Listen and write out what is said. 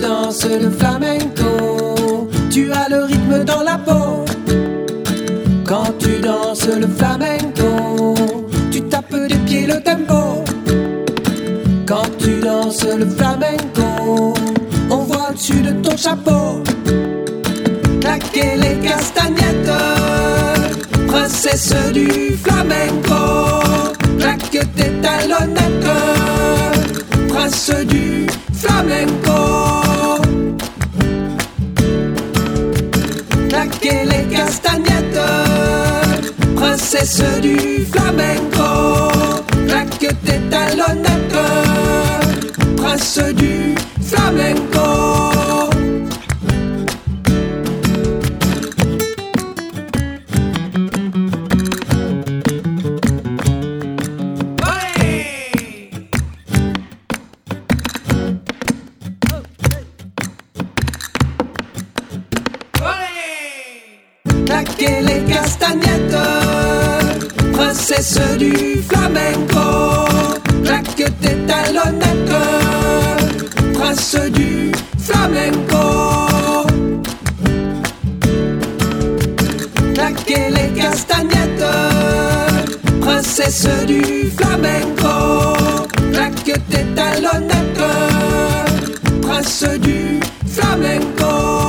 danses le flamenco, tu as le rythme dans la peau. Quand tu danses le flamenco, tu tapes des pieds le tempo. Quand tu danses le flamenco, on voit au-dessus de ton chapeau claquer les castagnettes, princesse du flamenco, claque tes talonnettes, prince du flamenco. Claquer les castagnettes, princesse du flamenco, claque tes talonnettes, prince du flamenco. Claquer les castagnettes, princesse du flamenco, claque tes talonnettes, prince du flamenco. Claquer les castagnettes, princesse du flamenco, claque tes talonnettes, prince du flamenco.